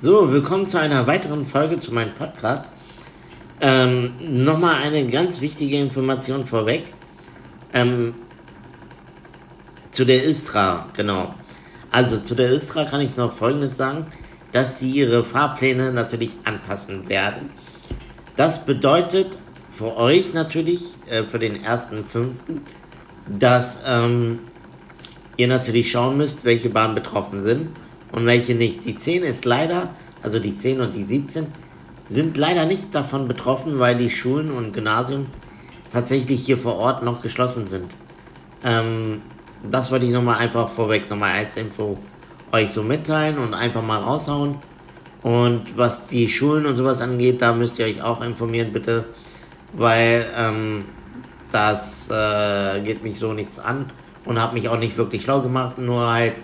So, willkommen zu einer weiteren Folge zu meinem Podcast. Ähm, Nochmal eine ganz wichtige Information vorweg. Ähm, zu der Östra, genau. Also zu der Östra kann ich noch Folgendes sagen, dass sie ihre Fahrpläne natürlich anpassen werden. Das bedeutet für euch natürlich, äh, für den ersten fünften, dass ähm, ihr natürlich schauen müsst, welche Bahnen betroffen sind und welche nicht. Die 10 ist leider, also die 10 und die 17, sind leider nicht davon betroffen, weil die Schulen und Gymnasien tatsächlich hier vor Ort noch geschlossen sind. Ähm, das wollte ich nochmal einfach vorweg nochmal als Info euch so mitteilen und einfach mal raushauen. Und was die Schulen und sowas angeht, da müsst ihr euch auch informieren, bitte, weil ähm, das äh, geht mich so nichts an und habe mich auch nicht wirklich schlau gemacht, nur halt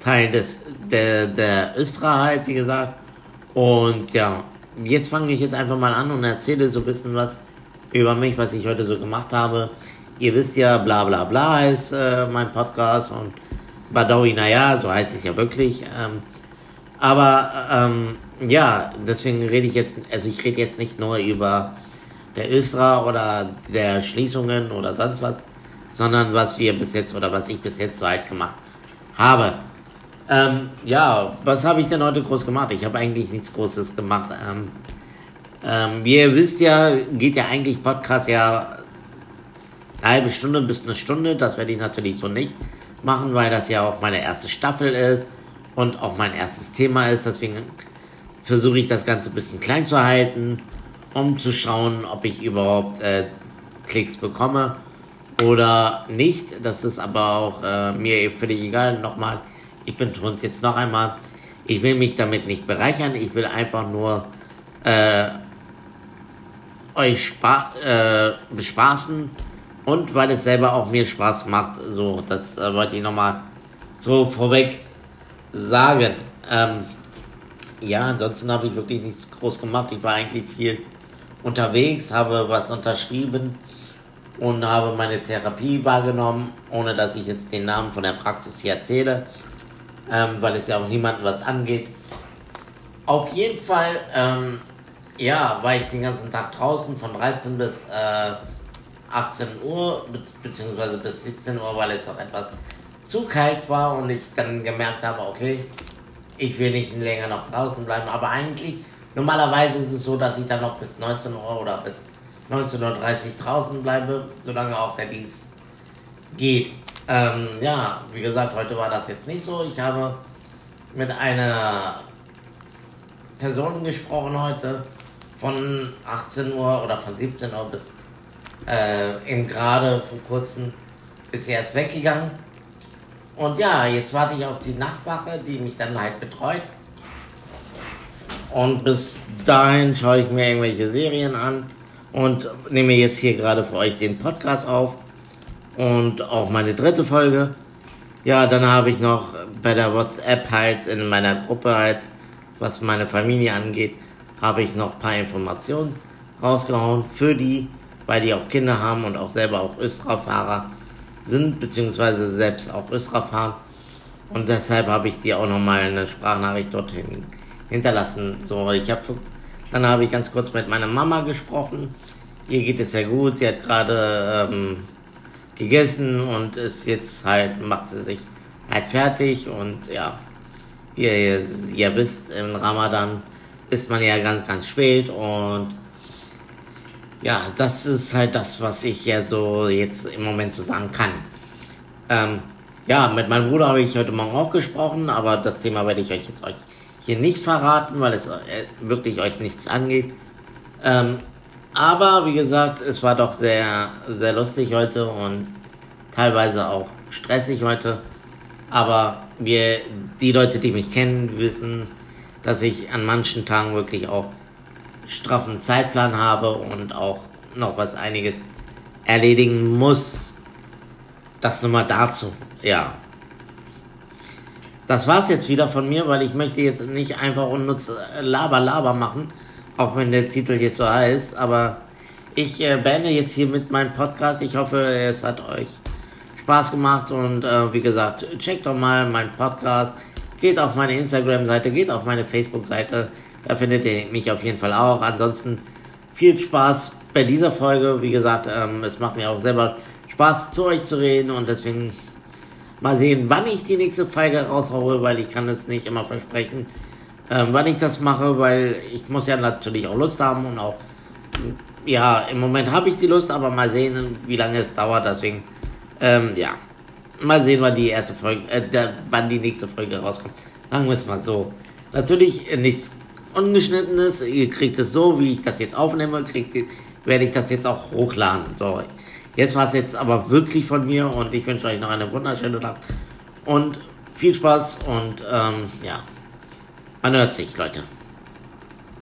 Teil des der, der Östra halt, wie gesagt. Und ja, jetzt fange ich jetzt einfach mal an und erzähle so ein bisschen was über mich, was ich heute so gemacht habe. Ihr wisst ja, bla bla bla ist äh, mein Podcast und Badawi, naja, so heißt es ja wirklich. Ähm, aber ähm, ja, deswegen rede ich jetzt, also ich rede jetzt nicht nur über der Östra oder der Schließungen oder sonst was, sondern was wir bis jetzt oder was ich bis jetzt so halt gemacht habe. Ähm, ja, was habe ich denn heute groß gemacht? Ich habe eigentlich nichts Großes gemacht. Ähm, ähm, wie ihr wisst ja, geht ja eigentlich Podcast ja eine halbe Stunde bis eine Stunde. Das werde ich natürlich so nicht machen, weil das ja auch meine erste Staffel ist und auch mein erstes Thema ist. Deswegen versuche ich das Ganze ein bisschen klein zu halten, um zu schauen, ob ich überhaupt äh, Klicks bekomme oder nicht. Das ist aber auch äh, mir völlig egal. Nochmal, ich betone es jetzt noch einmal. Ich will mich damit nicht bereichern. Ich will einfach nur äh, euch spa äh, bespaßen und weil es selber auch mir Spaß macht. So, das äh, wollte ich nochmal so vorweg sagen. Ähm, ja, ansonsten habe ich wirklich nichts groß gemacht. Ich war eigentlich viel unterwegs, habe was unterschrieben und habe meine Therapie wahrgenommen, ohne dass ich jetzt den Namen von der Praxis hier erzähle, ähm, weil es ja auch niemandem was angeht. Auf jeden Fall, ähm, ja, war ich den ganzen Tag draußen von 13 bis äh, 18 Uhr, be beziehungsweise bis 17 Uhr, weil es doch etwas zu kalt war und ich dann gemerkt habe, okay, ich will nicht länger noch draußen bleiben, aber eigentlich, normalerweise ist es so, dass ich dann noch bis 19 Uhr oder bis 19.30 Uhr draußen bleibe, solange auch der Dienst geht. Ähm, ja, wie gesagt, heute war das jetzt nicht so. Ich habe mit einer Person gesprochen heute von 18 Uhr oder von 17 Uhr bis äh, eben gerade vor kurzem ist sie erst weggegangen. Und ja, jetzt warte ich auf die Nachtwache, die mich dann halt betreut. Und bis dahin schaue ich mir irgendwelche Serien an und nehme jetzt hier gerade für euch den Podcast auf und auch meine dritte Folge. Ja, dann habe ich noch bei der WhatsApp halt in meiner Gruppe halt, was meine Familie angeht, habe ich noch ein paar Informationen rausgehauen für die, weil die auch Kinder haben und auch selber auch Östra-Fahrer sind, beziehungsweise selbst auch Östra fahren. Und deshalb habe ich dir auch nochmal eine Sprachnachricht dorthin hinterlassen. So, ich habe dann habe ich ganz kurz mit meiner Mama gesprochen. Ihr geht es sehr gut. Sie hat gerade ähm, gegessen und ist jetzt halt, macht sie sich halt fertig. Und ja, wie ihr ja wisst, im Ramadan ist man ja ganz, ganz spät. Und ja, das ist halt das, was ich ja so jetzt im Moment so sagen kann. Ähm, ja, mit meinem Bruder habe ich heute Morgen auch gesprochen, aber das Thema werde ich euch jetzt euch hier nicht verraten, weil es äh, wirklich euch nichts angeht. Ähm, aber wie gesagt, es war doch sehr, sehr lustig heute und teilweise auch stressig heute. Aber wir, die Leute, die mich kennen, wissen, dass ich an manchen Tagen wirklich auch straffen Zeitplan habe und auch noch was einiges erledigen muss. Das nur mal dazu, ja das war's jetzt wieder von mir, weil ich möchte jetzt nicht einfach unnutz äh, Laber Laber machen, auch wenn der Titel jetzt so heißt, aber ich äh, beende jetzt hier mit meinem Podcast. Ich hoffe, es hat euch Spaß gemacht und äh, wie gesagt, checkt doch mal meinen Podcast, geht auf meine Instagram-Seite, geht auf meine Facebook-Seite. Da findet ihr mich auf jeden Fall auch. Ansonsten viel Spaß bei dieser Folge. Wie gesagt, ähm, es macht mir auch selber Spaß, zu euch zu reden und deswegen mal sehen, wann ich die nächste Folge raushaue, weil ich kann es nicht immer versprechen, ähm, wann ich das mache, weil ich muss ja natürlich auch Lust haben und auch, ja, im Moment habe ich die Lust, aber mal sehen, wie lange es dauert. Deswegen, ähm, ja, mal sehen, wann die erste Folge, äh, der, wann die nächste Folge rauskommt. Sagen wir es mal so. Natürlich nichts ungeschnittenes. Ihr kriegt es so, wie ich das jetzt aufnehme, kriegt, werde ich das jetzt auch hochladen. So, jetzt war es jetzt aber wirklich von mir und ich wünsche euch noch eine wunderschöne Nacht und viel Spaß und ähm, ja, man hört sich, Leute.